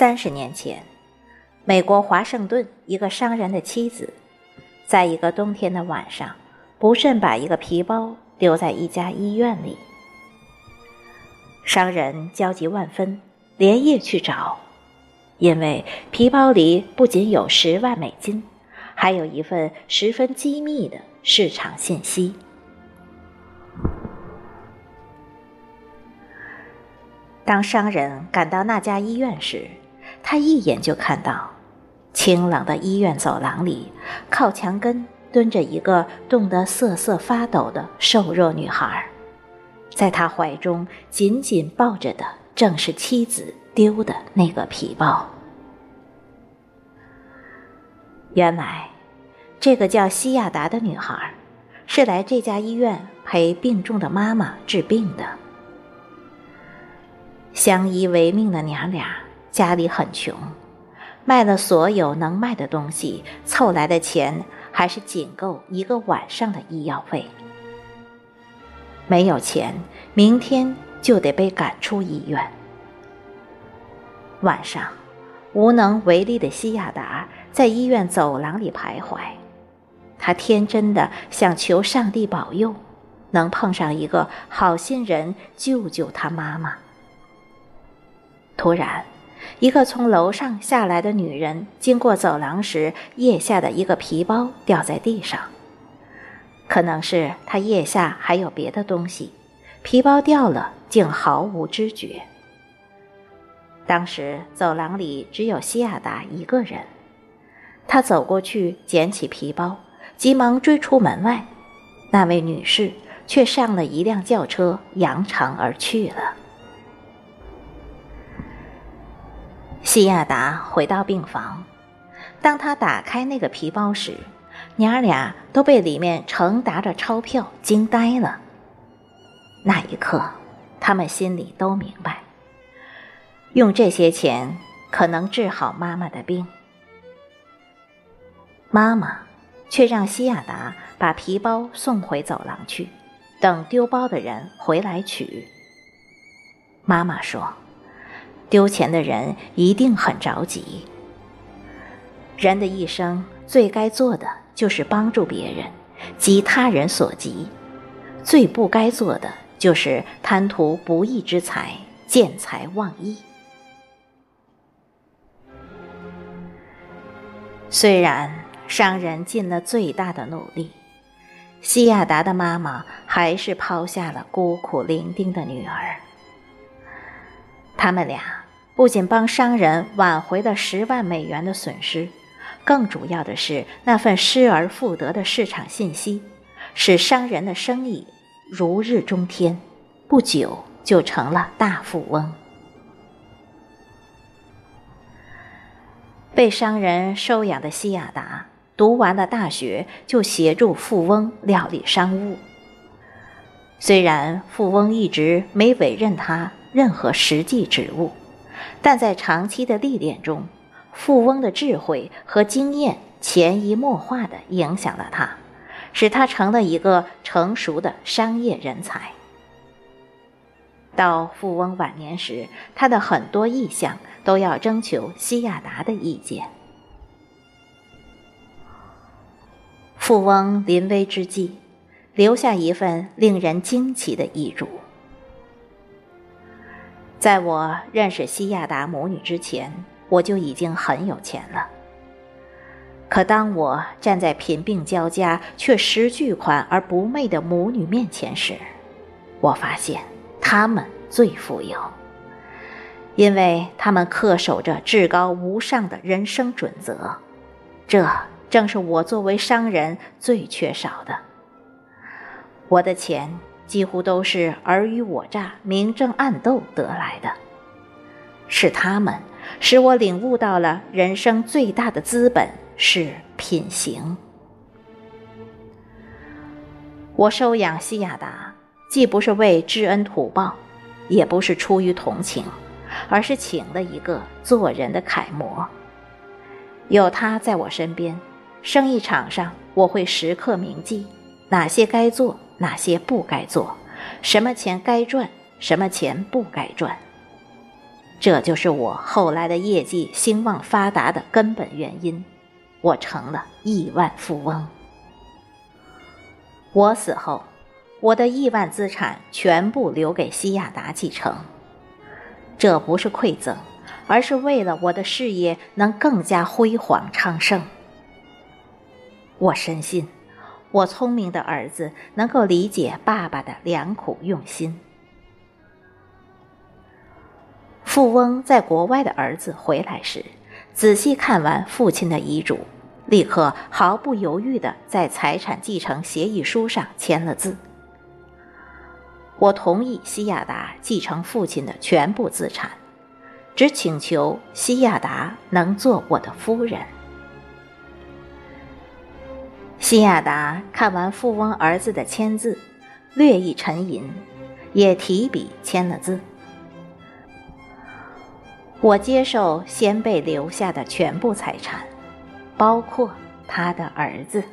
三十年前，美国华盛顿一个商人的妻子，在一个冬天的晚上，不慎把一个皮包丢在一家医院里。商人焦急万分，连夜去找，因为皮包里不仅有十万美金，还有一份十分机密的市场信息。当商人赶到那家医院时，他一眼就看到，清冷的医院走廊里，靠墙根蹲着一个冻得瑟瑟发抖的瘦弱女孩，在他怀中紧紧抱着的正是妻子丢的那个皮包。原来，这个叫西亚达的女孩，是来这家医院陪病重的妈妈治病的。相依为命的娘俩，家里很穷，卖了所有能卖的东西，凑来的钱还是仅够一个晚上的医药费。没有钱，明天就得被赶出医院。晚上，无能为力的西亚达在医院走廊里徘徊，他天真的想求上帝保佑，能碰上一个好心人救救他妈妈。突然，一个从楼上下来的女人经过走廊时，腋下的一个皮包掉在地上。可能是她腋下还有别的东西，皮包掉了竟毫无知觉。当时走廊里只有西亚达一个人，他走过去捡起皮包，急忙追出门外，那位女士却上了一辆轿车，扬长而去了。西亚达回到病房，当他打开那个皮包时，娘儿俩都被里面成沓的钞票惊呆了。那一刻，他们心里都明白，用这些钱可能治好妈妈的病。妈妈却让西亚达把皮包送回走廊去，等丢包的人回来取。妈妈说。丢钱的人一定很着急。人的一生最该做的就是帮助别人，急他人所急；最不该做的就是贪图不义之财，见财忘义。虽然商人尽了最大的努力，西亚达的妈妈还是抛下了孤苦伶仃的女儿。他们俩。不仅帮商人挽回了十万美元的损失，更主要的是那份失而复得的市场信息，使商人的生意如日中天，不久就成了大富翁。被商人收养的西亚达，读完了大学就协助富翁料理商务。虽然富翁一直没委任他任何实际职务。但在长期的历练中，富翁的智慧和经验潜移默化地影响了他，使他成了一个成熟的商业人才。到富翁晚年时，他的很多意向都要征求西亚达的意见。富翁临危之际，留下一份令人惊奇的遗嘱。在我认识西亚达母女之前，我就已经很有钱了。可当我站在贫病交加却拾巨款而不昧的母女面前时，我发现她们最富有，因为她们恪守着至高无上的人生准则。这正是我作为商人最缺少的。我的钱。几乎都是尔虞我诈、明争暗斗得来的，是他们使我领悟到了人生最大的资本是品行。我收养西亚达，既不是为知恩图报，也不是出于同情，而是请了一个做人的楷模。有他在我身边，生意场上我会时刻铭记哪些该做。哪些不该做，什么钱该赚，什么钱不该赚。这就是我后来的业绩兴旺发达的根本原因。我成了亿万富翁。我死后，我的亿万资产全部留给西亚达继承。这不是馈赠，而是为了我的事业能更加辉煌昌盛。我深信，我聪明的儿子能够理解爸爸的良苦用心。富翁在国外的儿子回来时，仔细看完父亲的遗嘱，立刻毫不犹豫地在财产继承协议书上签了字。我同意西亚达继承父亲的全部资产，只请求西亚达能做我的夫人。西亚达看完富翁儿子的签字，略一沉吟，也提笔签了字。我接受先辈留下的全部财产，包括他的儿子。